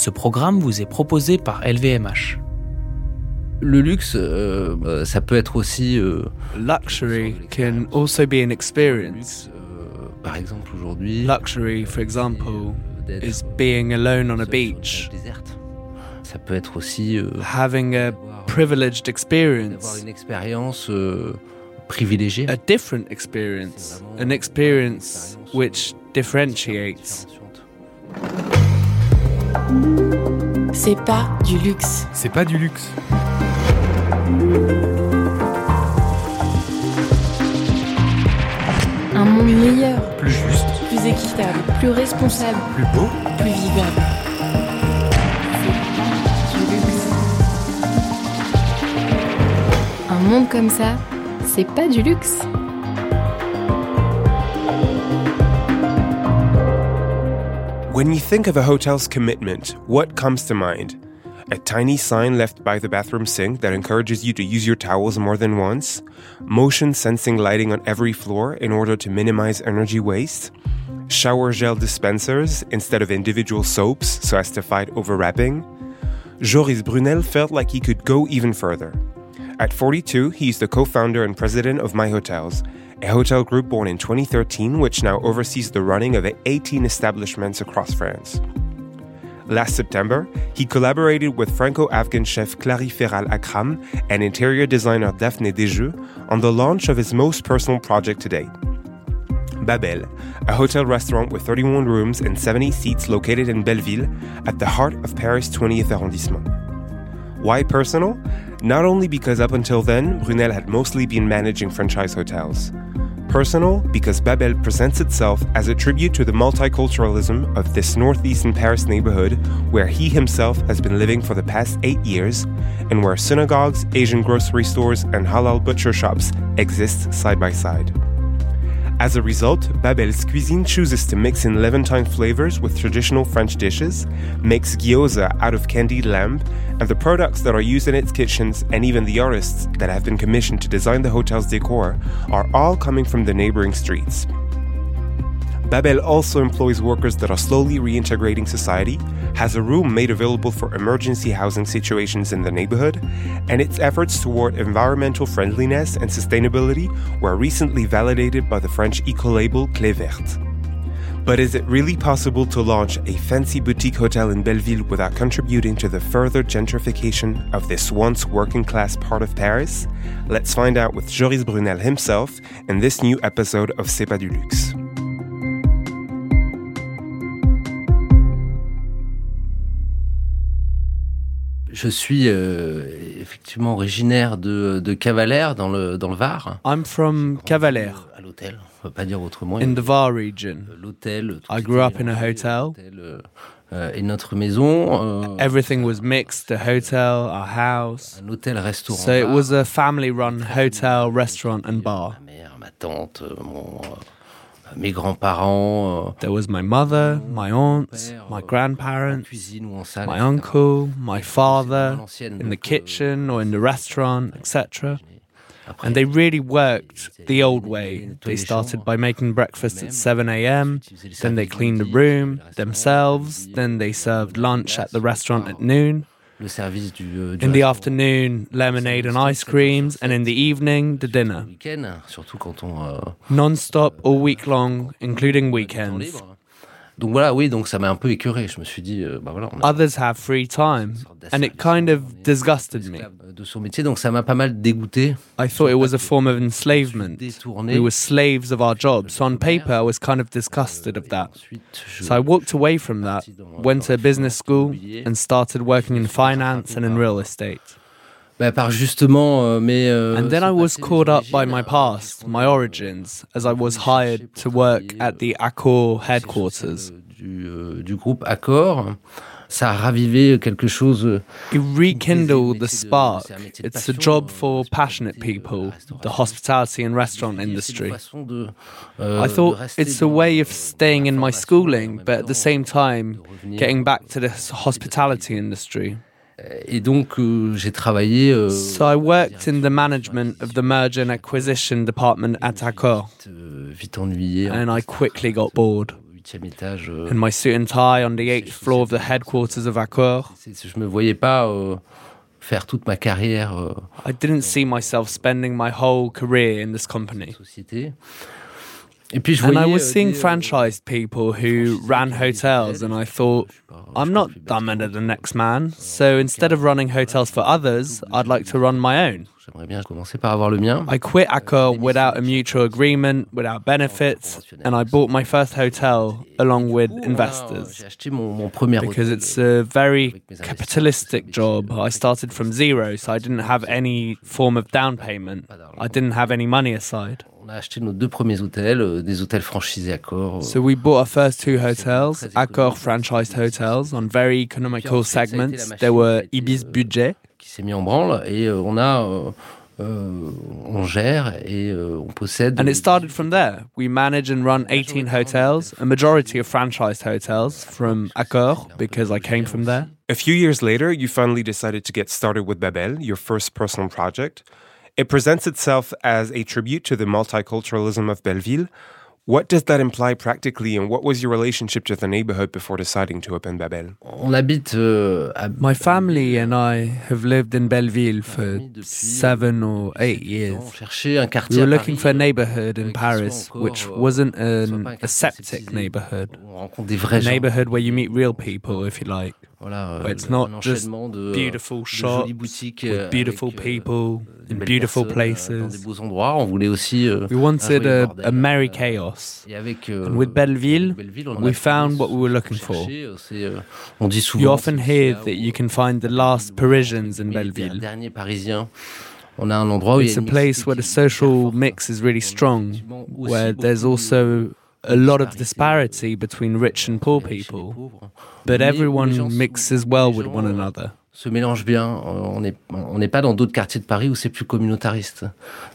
Ce programme vous est proposé par LVMH. Le luxe, euh, euh, ça peut être aussi. Euh, Luxury can also be an experience. euh, par exemple, aujourd'hui. Luxury, for example, d'être, is being alone on a seul sur une beach. Ça peut être aussi. euh, having a d'avoir- privileged experience, une expérience euh, privilégiée. a different experience, an experience which differentiates. C'est pas du luxe. C'est pas du luxe. Un monde meilleur, Plus juste, plus équitable, plus responsable, plus beau. plus vivable. Du luxe. Un monde comme ça, c'est pas du luxe. When you think of a hotel's commitment, what comes to mind? A tiny sign left by the bathroom sink that encourages you to use your towels more than once? Motion sensing lighting on every floor in order to minimize energy waste? Shower gel dispensers instead of individual soaps so as to fight overwrapping? Joris Brunel felt like he could go even further. At 42, he is the co founder and president of My Hotels, a hotel group born in 2013 which now oversees the running of 18 establishments across France. Last September, he collaborated with Franco Afghan chef Clary Ferral Akram and interior designer Daphne Desjeux on the launch of his most personal project to date. Babel, a hotel restaurant with 31 rooms and 70 seats located in Belleville at the heart of Paris 20th arrondissement. Why personal? Not only because up until then, Brunel had mostly been managing franchise hotels. Personal because Babel presents itself as a tribute to the multiculturalism of this northeastern Paris neighborhood where he himself has been living for the past eight years and where synagogues, Asian grocery stores, and halal butcher shops exist side by side. As a result, Babel's cuisine chooses to mix in Levantine flavors with traditional French dishes, makes gyoza out of candied lamb, and the products that are used in its kitchens and even the artists that have been commissioned to design the hotel's decor are all coming from the neighboring streets. Babel also employs workers that are slowly reintegrating society, has a room made available for emergency housing situations in the neighborhood, and its efforts toward environmental friendliness and sustainability were recently validated by the French eco-label Clé Verte. But is it really possible to launch a fancy boutique hotel in Belleville without contributing to the further gentrification of this once working class part of Paris? Let's find out with Joris Brunel himself in this new episode of C'est pas du luxe. Je suis euh, effectivement originaire de, de Cavalère dans le, dans le Var. I'm from Cavalère, À l'hôtel, on peut pas dire autrement. in the Var region. L'hôtel. tout I grew up in a hotel. l'hôtel, euh, euh, et notre maison. euh, Everything was mixed the hotel, our house. un hôtel-restaurant. So it was a family run hotel, restaurant, and bar. Ma mère, ma tante, euh, mon, euh, mes grands-parents. euh, There was my mother, my aunts, my euh, grandparents, cuisine ou en salle. my uncle, my father, in the euh, kitchen or in the restaurant, etc. And they really worked the old way. They started by making breakfast at 7 a.m., then they cleaned the room themselves, then they served lunch at the restaurant at noon. Le service du, euh, du In the afternoon, lemonade and ice creams, and in the evening, the dinner. Surtout quand on euh, Non stop all week long, including weekends. Donc voilà, oui, donc ça m'a un peu écœuré. Je me suis dit, euh, bah voilà, on a Others have free time, and it kind of disgusted me. de son métier, donc ça m'a pas mal dégoûté. I thought it was a form of enslavement. We were slaves of our jobs. So on paper, I was kind of disgusted of euh, that. So I walked away from that, went to a business school, and started working in finance and in real estate. Bah, par justement, euh, mais. euh, And then I was caught up by my euh, past, my origins, as I was hired to work at the Accor headquarters. Du, euh, du groupe Accor. Ça a ravivé quelque chose. euh, It rekindled the spark. c'est un métier de It's a job euh, for passionate people, the hospitality and restaurant industry. euh, I thought it's a way of staying in my schooling, but at the same time, getting back to this hospitality industry. Et donc, euh, j'ai travaillé. euh, So I worked in the management of the merger and acquisition department at Accor, vite, euh, vite ennuyé. en and I quickly got bored. huitième étage. euh, in my suit and tie on the eighth floor of the headquarters of Accor. je me voyais pas faire toute ma carrière I didn't see myself spending my whole career in this company. société. Et puis je And I was euh, seeing euh, franchised people who ran hotels, and I thought, je suis pas- I'm not fais pas dumber trop. than the next man. So instead of running hotels for others, I'd like to run my own. J'aimerais bien commencer par avoir le mien. I quit Accor without a mutual agreement, without benefits, and I bought my first hotel along with investors. acheté mon, mon premier Because it's a very capitalistic job. I started from zero, so I didn't have any form of down payment. I didn't have any money aside. A acheté nos deux premiers hôtels, euh, des hôtels franchisés Accor. euh, So we bought our first two hotels, Accor franchised hotels, on very economical segments. There were Ibis Budget, qui s'est mis en branle et euh, on a euh, euh, on gère et euh, on possède and it started from there. We manage and run 18 hotels, a majority of franchised hotels from Accor because I came from there. A few years later, you finally decided to get started with Babel, your first personal project. It presents itself as a tribute to the multiculturalism of Belleville. What does that imply practically, and what was your relationship to the neighborhood before deciding to open Babel? on habite uh, à My family and I have lived in Belleville for seven or eight years. We were looking for a neighborhood in Paris which wasn't qui soit an pas un quartier aseptic neighborhood, où on rencontre des vrais a neighborhood where you meet real people, if you like. Where it's not just Beautiful shops jolies boutiques euh, with beautiful euh, people des in belles beautiful euh, dans des places. beaux endroits. On voulait aussi euh, We wanted a, bordel, a merry euh, chaos. Et avec, euh, And with Belleville, Belleville, we found what we were looking for. cherchait, euh, c'est, euh, on dit souvent. You often hear that you can find the last Parisians in Belleville. On a un endroit où It's a place where the qui est hyper social mix is really strong, where there's also a lot of disparity between rich and poor riches et les people, but everyone mixes well with one another. Se mélange bien. Euh, On n'est on n'est pas dans d'autres quartiers de Paris où c'est plus communautariste.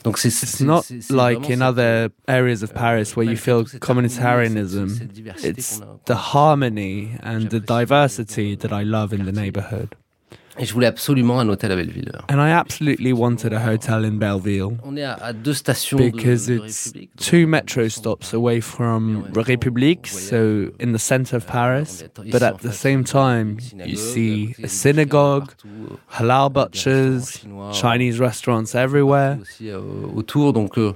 Donc c'est c'est- not c'est- c'est like vraiment in cette- other areas of euh, Paris where you feel communitarianism. cette- cette diversité It's the harmony and the diversity that I love in the neighborhood. Et je voulais absolument un hôtel à Belleville. And I absolutely wanted a hotel in Belleville On est à, à deux stations de, because de it's République. two euh, metro stops away from République, so in the center of euh, Paris. But at the same time, you see euh, a synagogue, halal butchers, Chinese restaurants everywhere. Euh, autour, donc euh,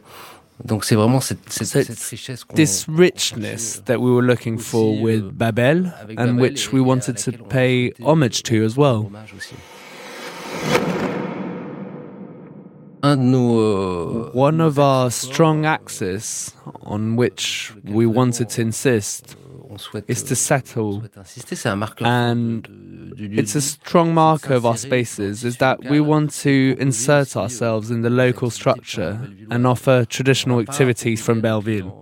donc c'est vraiment cette, cette, So cette richesse qu'on This richness euh, that we were looking for euh, with Babel, and which we wanted to pay homage to as well. hommage aussi. Un de nos euh, One of our strong euh, axes on which we wanted to insist is to euh, settle souhaite insister, c'est un marqueur and fort de- du lieu It's a strong marker of our spaces is that we want to insert ourselves in the local structure and offer traditional activities from Belleville.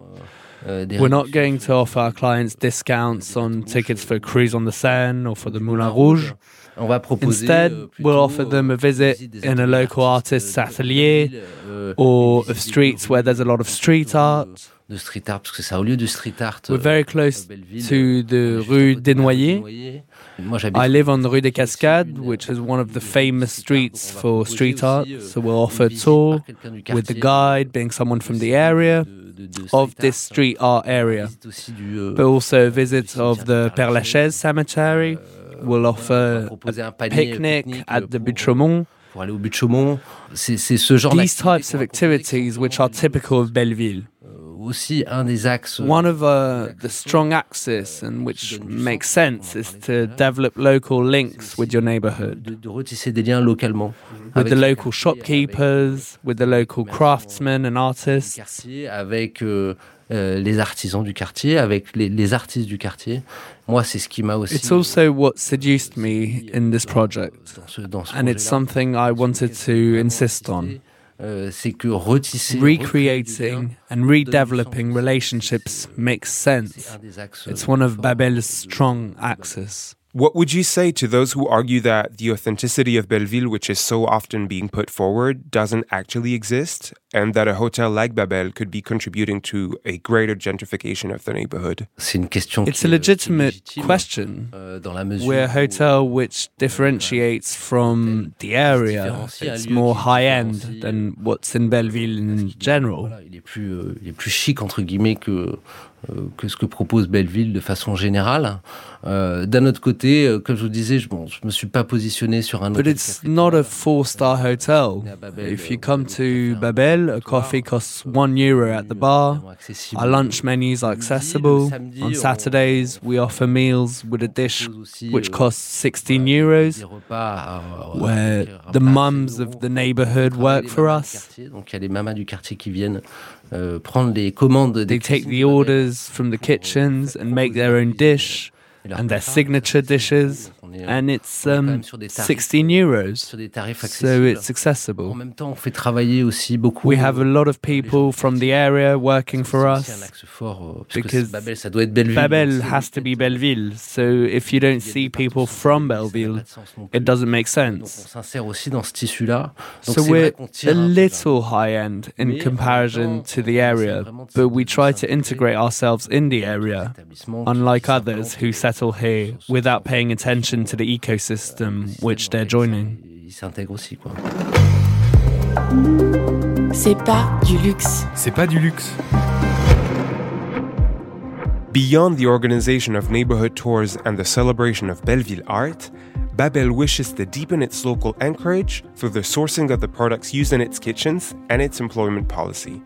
Euh, We're not going to offer our clients discounts on tickets for Cruise on the Seine or for the Moulin Rouge. On va proposer, Instead, euh, we'll offer them a euh, visit in a local artist's atelier euh, or of streets where there's a lot of street art. street art, parce que au lieu du street art. We're very close to the rue côté de rue Desnoyers. Moi, I live on the Rue des Cascades, which is one of the famous streets for street art. So we'll offer a tour with the guide being someone from the area of this street art area, but also a visit of the Père Lachaise cemetery. We'll offer a picnic at the Buttes-Chaumont. pour aller au but de Chaumont. C'est c'est ce genre These types of activities which are typical of Belleville. Euh, Aussi, un des axes. One of uh, the strong axes and which makes sense is to develop local links with your neighborhood. de, de retisser des liens localement. with avec the local shopkeepers, with the local craftsmen and artists. avec euh, euh, les artisans du quartier, avec les, les artistes du quartier. Moi, c'est ce qui m'a aussi. It's also what seduced me in this project, dans ce, dans ce and it's something I wanted to insist on. Euh, c'est que retisser, Recreating and redeveloping relationships makes sense. un des axes. It's one of Babel's strong axes. What would you say to those who argue that the authenticity of Belleville, which is so often being put forward, doesn't actually exist, and that a hotel like Babel could be contributing to a greater gentrification of the neighborhood? C'est une question. It's a euh, qui est legitimate question. euh, dans la mesure We're a hotel which differentiates from the area. It's more high end than what's in Belleville in general. Euh, que ce que propose Belleville de façon générale. Euh, D'un autre côté, euh, comme je vous disais, je, bon, je me suis pas positionné sur un But it's not a four-star hotel. If you come to Babel, a coffee costs one euro at the bar. Our lunch menus are accessible. On Saturdays, we offer meals with a dish which costs 16 Des euros, where the mums of the neighborhood work for us. Donc il y a les mamas du quartier qui viennent Euh, prendre les commandes des They take the orders from the euh, kitchens and make their own dish and their signature dishes, euh, and it's on est quand um, même sur des tarifs, 16 euros. sur des tarifs So it's accessible. même temps, on fait travailler aussi beaucoup. We have a lot of people from the area working for us. un axe fort, euh, puisque because Babel, ça doit être Belleville. Babel donc c'est has to be Belleville, so if you don't il y a see people from Belleville, ça n'a Belleville, pas de sens non plus. it doesn't make sense. s'insère aussi dans ce tissu-là. Donc So we're a un peu vers- little high end in comparison to the area, but we try to integrate ourselves in the area, des établissements qui unlike others who settle here without paying attention to the ecosystem which they're joining. Ils s'intègrent aussi, quoi. C'est pas du luxe. C'est pas du luxe. Beyond the organization of neighborhood tours and the celebration of Belleville art, Babel wishes to deepen its local anchorage through the sourcing of the products used in its kitchens and its employment policy.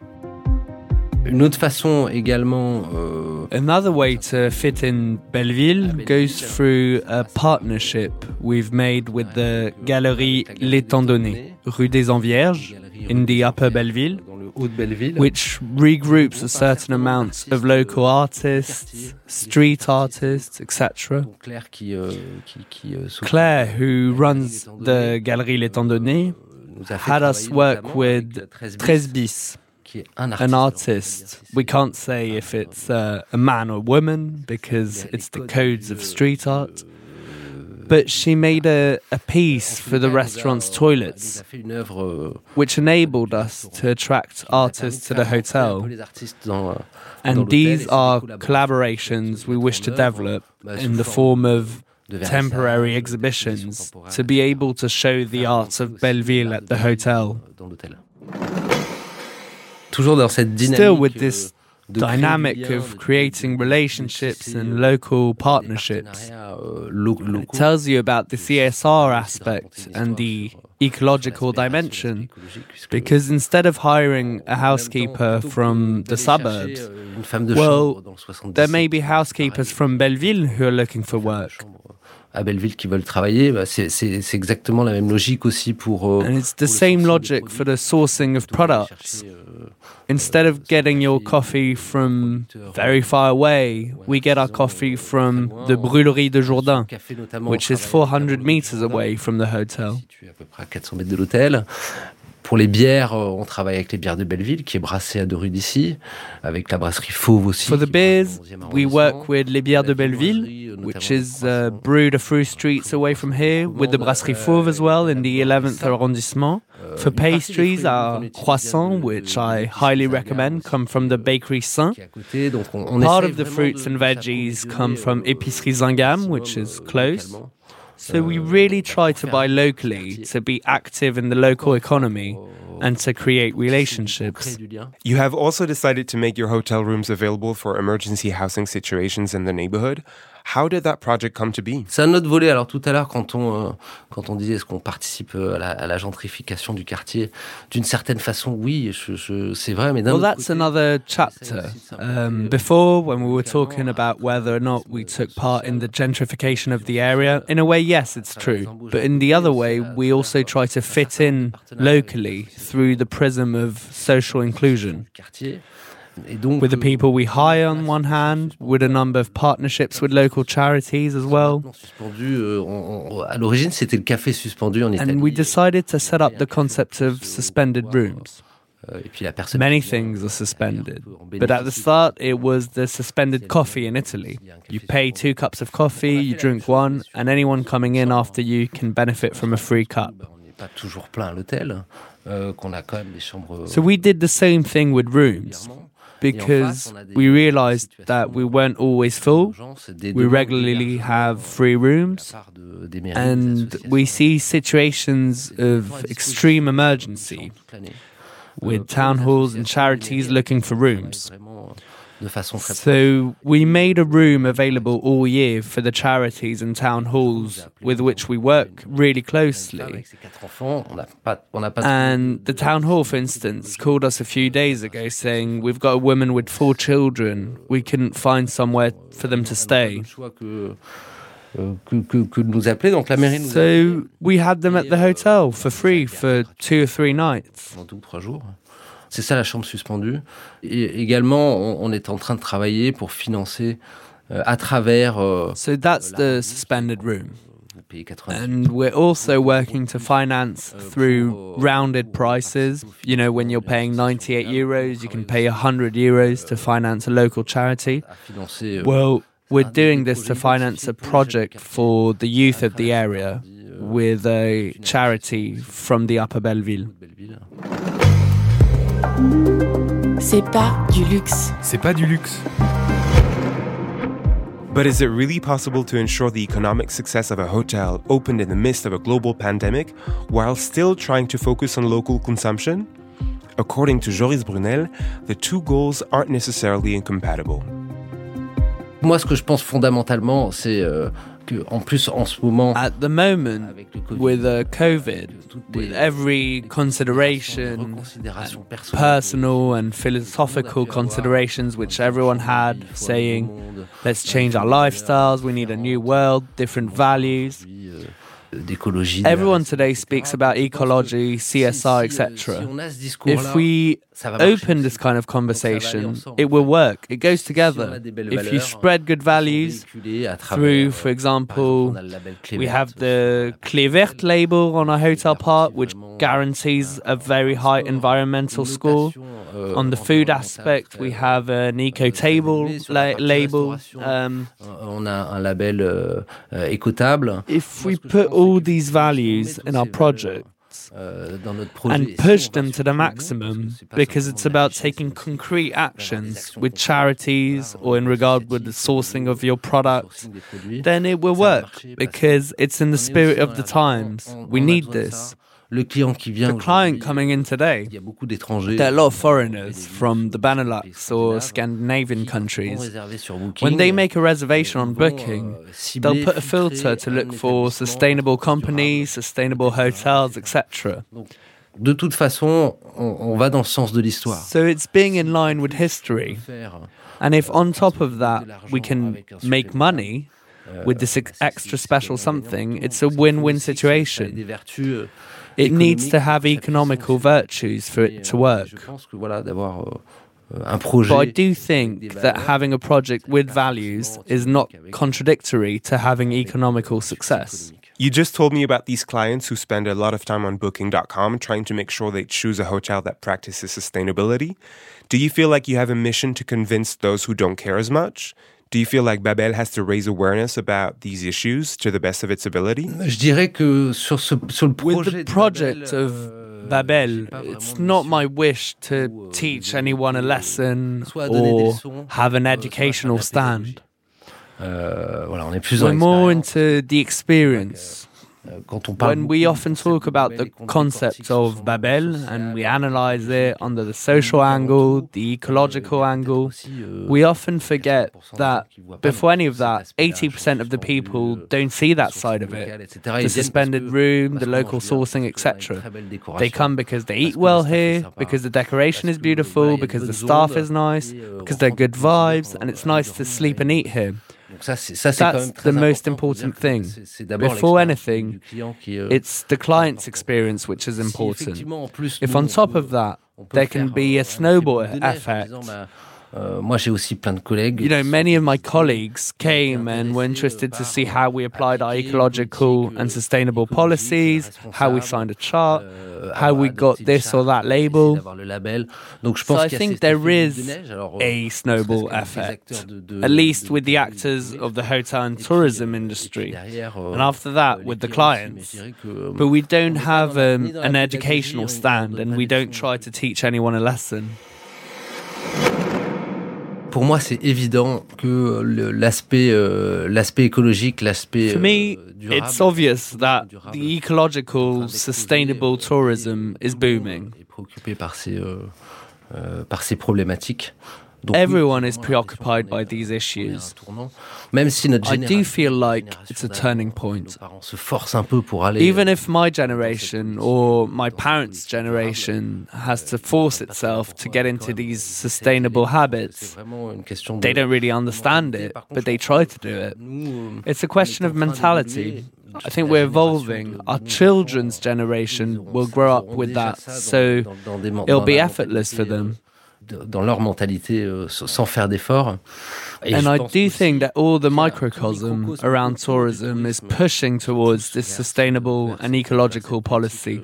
Une autre façon également euh, Another way to fit in Belleville goes through a partnership we've made with the Galerie L'Étendonné, Rue des Envierges, in the Upper Belleville, which regroups a certain amount of local artists, street artists, etc. Donc Claire qui, euh, euh, Claire, who runs the Galerie L'Étendonné, nous a fait had us travailler work with avec 13 13 bis, qui est un an artist. We can't say if it's uh, a man or woman because it's the codes of street art. But she made a, a piece for the restaurant's toilets, a fait une œuvre which enabled us to attract qui nous a artists to the faire rentrer un peu hotel. les artistes dans, dans And these are collaborations we wish to qui se mettent en develop œuvre, bah, sous in the form of temporary exhibitions to be able to show the art of Belleville at the hotel. Toujours dans cette dynamique. Still with euh, dynamic of creating relationships and euh, local partnerships. euh, It tells you about the CSR aspect and the euh, ecological sur l'aspect- sur l'aspect dimension. Because instead of hiring a en même temps, housekeeper from the suburbs, euh, une femme de well, chambre dans le 77, there may be housekeepers from Belleville who are looking for work. Euh, à Belleville qui veulent travailler, bah, c'est c'est- c'est exactement la même logique aussi pour. euh, And it's the pour same logic for the sourcing of Plutôt que d'aller products. Instead of getting your coffee from very far away, we get our coffee from the Brûlerie de Jourdain, which is 400 meters away from the hotel. Situé à peu près à 400 mètres de l'hôtel. Pour les bières, euh, on travaille avec les bières de Belleville, qui est brassée à deux rues d'ici, avec la brasserie Fauve aussi. For the beers, dans le 11e we work with Les Bières de Belleville, euh, which is uh, brewed a few streets away from here, with the Brasserie Fauve as well in the 11th arrondissement. Euh, For pastries, our croissants, which I highly recommend, come from the Bakery Saint. Part of the fruits and veggies come from euh, Épicerie Zingam, which is euh, close. Localement. So we really try to buy locally to be active in the local oh. economy and to create relationships. You have also decided to make your hotel rooms available for emergency housing situations in the neighborhood. How did that project come to be? C'est un autre volet. Alors tout à l'heure, quand on euh, quand on disait est-ce qu'on participe euh, à la, à la gentrification du quartier, d'une certaine façon, oui, je, je- c'est vrai, mais d'un Well, autre that's côté, another essaye chapter. aussi de s'impliquer, Um, euh, before, when we were talking about whether or not we euh, took part in the gentrification of the area, in a way, yes, it's true. But in the other way, we also try to fit in locally through the prism of social inclusion. Du quartier. Et donc, With the people we hire on one hand, with a number of partnerships with local charities as well. maintenant suspendu, uh, on- on- à l'origine, c'était le café suspendu. And we decided to set up the concept of oh, suspended rooms. Euh, et puis la personne Many things are suspended. But at the start, it was the suspended coffee in Italy. You pay two cups of coffee, you drink one, and anyone coming in after you can benefit from a free cup. Bah, on n'est pas toujours plein à l'hôtel, euh, qu'on a quand même des chambres. So we did the same thing with rooms. Because we realized that we weren't always full. We regularly have free rooms. And we see situations of extreme emergency with town halls and charities looking for rooms. De façon très So we made a room available all year for the charities and town halls with which we work really closely. Avec ses quatre enfants, on n'a pas, on n'a pas And the town hall, for instance, called us a few days ago saying, We've got a woman with four children. We couldn't find somewhere for them to stay. le choix que, euh, So we had them at the hotel for free for two or three nights. C'est ça la chambre suspendue. Et également, on, on est en train de travailler pour financer euh, à travers euh, So that's the suspended room. vous payez 90 And we're also working to finance euh, through euh, rounded prices. You know, when you're paying 98 euros, you can pay 100 euros to finance a local charity. euh, Well, we're doing this to finance a project for the youth of the area euh, with a charity from the Upper Belleville. C'est pas du luxe. C'est pas du luxe. But is it really possible to ensure the economic success of a hotel opened in the midst of a global pandemic while still trying to focus on local consumption? According to Joris Brunel, the two goals aren't necessarily incompatible. Moi, ce que je pense fondamentalement, c'est euh, que en plus en ce moment, At the moment, avec le Covid, with uh, COVID, with every consideration, personal and philosophical considerations which everyone had, saying, let's change our lifestyles, we need a new world, different values. Euh. Everyone today speaks about ecology, CSR, etc. If we open this kind of conversation, it will work. It goes together. If you spread good values through, for example, we have the Clé Verte label on our hotel part, which guarantees a very high environmental score. On the food aspect, we have an eco table la- label. Um, on a un label euh, euh, if we put all these values in our project euh, dans notre projet, and push them to the maximum because it's about taking concrete actions with charities or in regard with the sourcing of your product, sourcing des produits. then it will work because it's in the spirit of the times. We need this. Le client qui vient The client coming in today, il y a beaucoup d'étrangers. there are a lot of euh, foreigners from the Benelux or Scandinavian countries. réserver sur Booking, When they euh, make a reservation on booking, euh, they'll put a filter to look for sustainable companies, sustainable hotels, etc. De toute façon, on, on va dans le sens de l'histoire. So it's being in line with history. And if euh, on top of that we can make money euh, with this ex- extra si- si special something, it's a win-win on sait que ça a des situation. euh, It needs to have economical virtues for it to euh, work. Je pense que voilà, d'avoir euh, euh, un projet. But I do think that having a project with values is not contradictory to having economical success. You just told me about these clients who spend a lot of time on booking.com trying to make sure they choose a hotel that practices sustainability. Do you feel like you have a mission to convince those who don't care as much? Do you feel like Babel has to raise awareness about these issues to the best of its ability? Je dirais que sur, ce, sur le With the project Babel, of euh, Babel, it's not my wish to euh, teach anyone a lesson soit donner des or have an euh, educational faire de la pédagogie. stand. Euh, voilà, on est plus dans We're more into the experience. Euh, Quand on parle When we often talk about the concept of Babel and we euh, analyze it under the social angle, the ecological angle, euh, we often forget that before any of that, 80% of the people don't see that side of it. The suspended room, the local sourcing, etc. They come because they eat well here, because the decoration is beautiful, because the staff is nice, because they're good vibes, and it's nice to sleep and eat here. That's the most important thing. Before anything, It's the client's experience which is important. If on top of that, there can be a snowball effect. Euh, moi, j'ai aussi plein de collègues. You know, many of my colleagues came and were interested to see how we applied our ecological and sustainable policies, how we signed a chart, euh, how we got this or that label. So I a think there is boule de neige. Alors, euh, a snowball parce que les effect, acteurs de- de- at least with the actors of the hotel and tourism industry. And after that, with the clients aussi, mais clients. je dirais que, But we don't on est pas have um, ni dans la an educational stand and we don't try to teach anyone a lesson. Pour moi, c'est évident que l'aspect euh, l'aspect écologique, l'aspect For me, euh, durable, it's obvious that durable, the ecological, sustainable euh, tourism is booming. Est préoccupé par ces euh, euh, par ces problématiques. Everyone is preoccupied by these issues. I do feel like it's a turning point. Even if my generation or my parents' generation has to force itself to get into these sustainable habits, they don't really understand it, but they try to do it. It's a question of mentality. I think we're evolving. Our children's generation will grow up with that, so it'll be effortless for them. Dans leur mentalité, euh, sans faire d'efforts. And I do think that all the microcosm around tourism is pushing towards this sustainable and ecological policy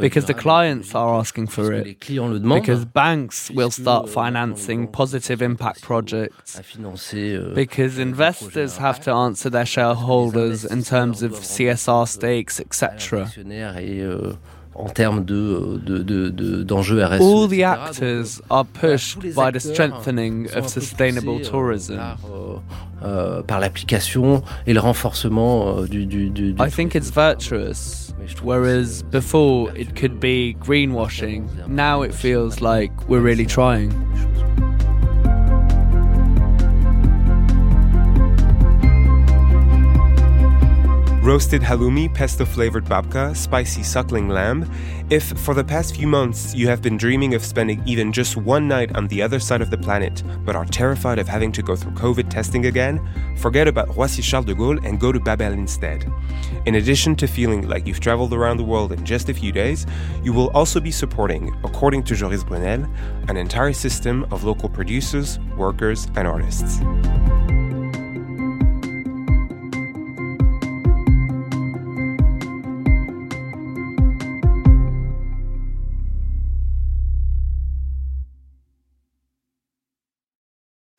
because the clients are asking for it. Because banks will start financing positive impact projects. Euh, because investors have to answer their shareholders in terms of CSR stakes, etc. en termes de, de, de, de, d'enjeux RSE. All the actors are pushed by the strengthening of sustainable tourism. Par, euh, euh, par l'application et le renforcement euh, du, du, du, I think it's virtuous. Whereas before it could be greenwashing, now it feels like we're really trying. Roasted halloumi, pesto flavored babka, spicy suckling lamb. If for the past few months you have been dreaming of spending even just one night on the other side of the planet, but are terrified of having to go through COVID testing again, forget about Roissy Charles de Gaulle and go to Babel instead. In addition to feeling like you've traveled around the world in just a few days, you will also be supporting, according to Joris Brunel, an entire system of local producers, workers, and artists.